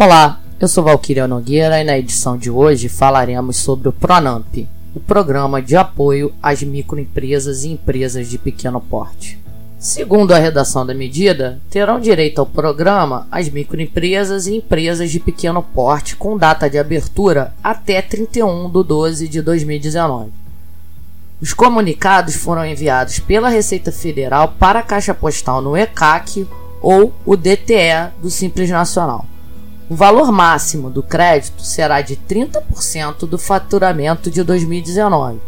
Olá, eu sou Valquíria Nogueira e na edição de hoje falaremos sobre o Pronamp, o programa de apoio às microempresas e empresas de pequeno porte. Segundo a redação da medida, terão direito ao programa as microempresas e empresas de pequeno porte com data de abertura até 31 de 12 de 2019. Os comunicados foram enviados pela Receita Federal para a Caixa Postal no ECAC ou o DTE do Simples Nacional. O valor máximo do crédito será de 30% do faturamento de 2019,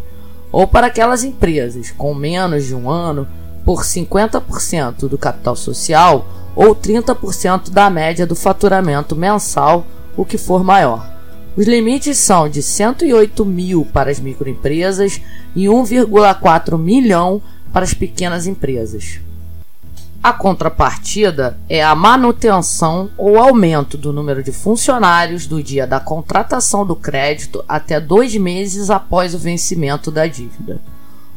ou para aquelas empresas com menos de um ano por 50% do capital social ou 30% da média do faturamento mensal, o que for maior. Os limites são de 108 mil para as microempresas e 1,4 milhão para as pequenas empresas. A contrapartida é a manutenção ou aumento do número de funcionários do dia da contratação do crédito até dois meses após o vencimento da dívida.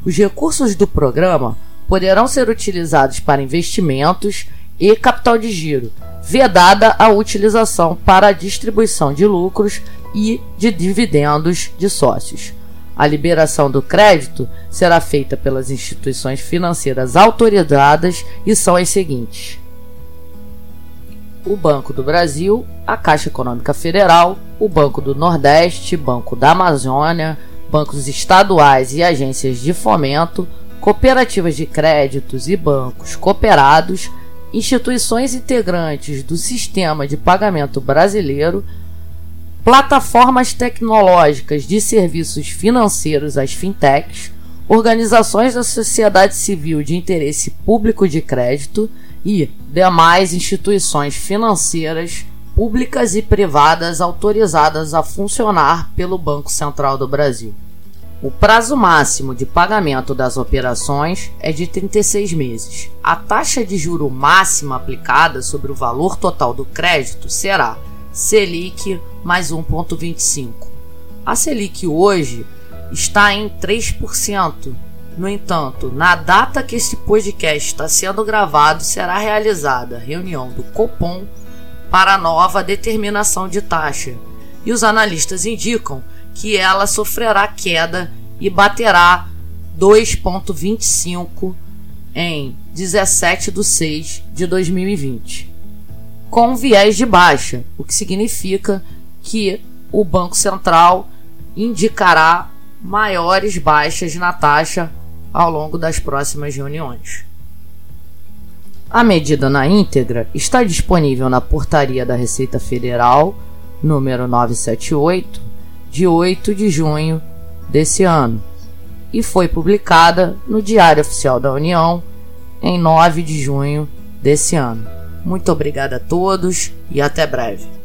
Os recursos do programa poderão ser utilizados para investimentos e capital de giro, vedada a utilização para a distribuição de lucros e de dividendos de sócios. A liberação do crédito será feita pelas instituições financeiras autorizadas e são as seguintes: o Banco do Brasil, a Caixa Econômica Federal, o Banco do Nordeste, Banco da Amazônia, bancos estaduais e agências de fomento, cooperativas de créditos e bancos cooperados, instituições integrantes do sistema de pagamento brasileiro plataformas tecnológicas de serviços financeiros, as fintechs, organizações da sociedade civil de interesse público de crédito e demais instituições financeiras públicas e privadas autorizadas a funcionar pelo Banco Central do Brasil. O prazo máximo de pagamento das operações é de 36 meses. A taxa de juro máxima aplicada sobre o valor total do crédito será Selic mais 1,25. A Selic hoje está em 3%. No entanto, na data que este podcast está sendo gravado, será realizada reunião do Copom para nova determinação de taxa, e os analistas indicam que ela sofrerá queda e baterá 2,25 em 17 de 6 de 2020 com viés de baixa, o que significa que o Banco Central indicará maiores baixas na taxa ao longo das próximas reuniões. A medida na íntegra está disponível na Portaria da Receita Federal, número 978, de 8 de junho desse ano, e foi publicada no Diário Oficial da União em 9 de junho desse ano. Muito obrigada a todos e até breve.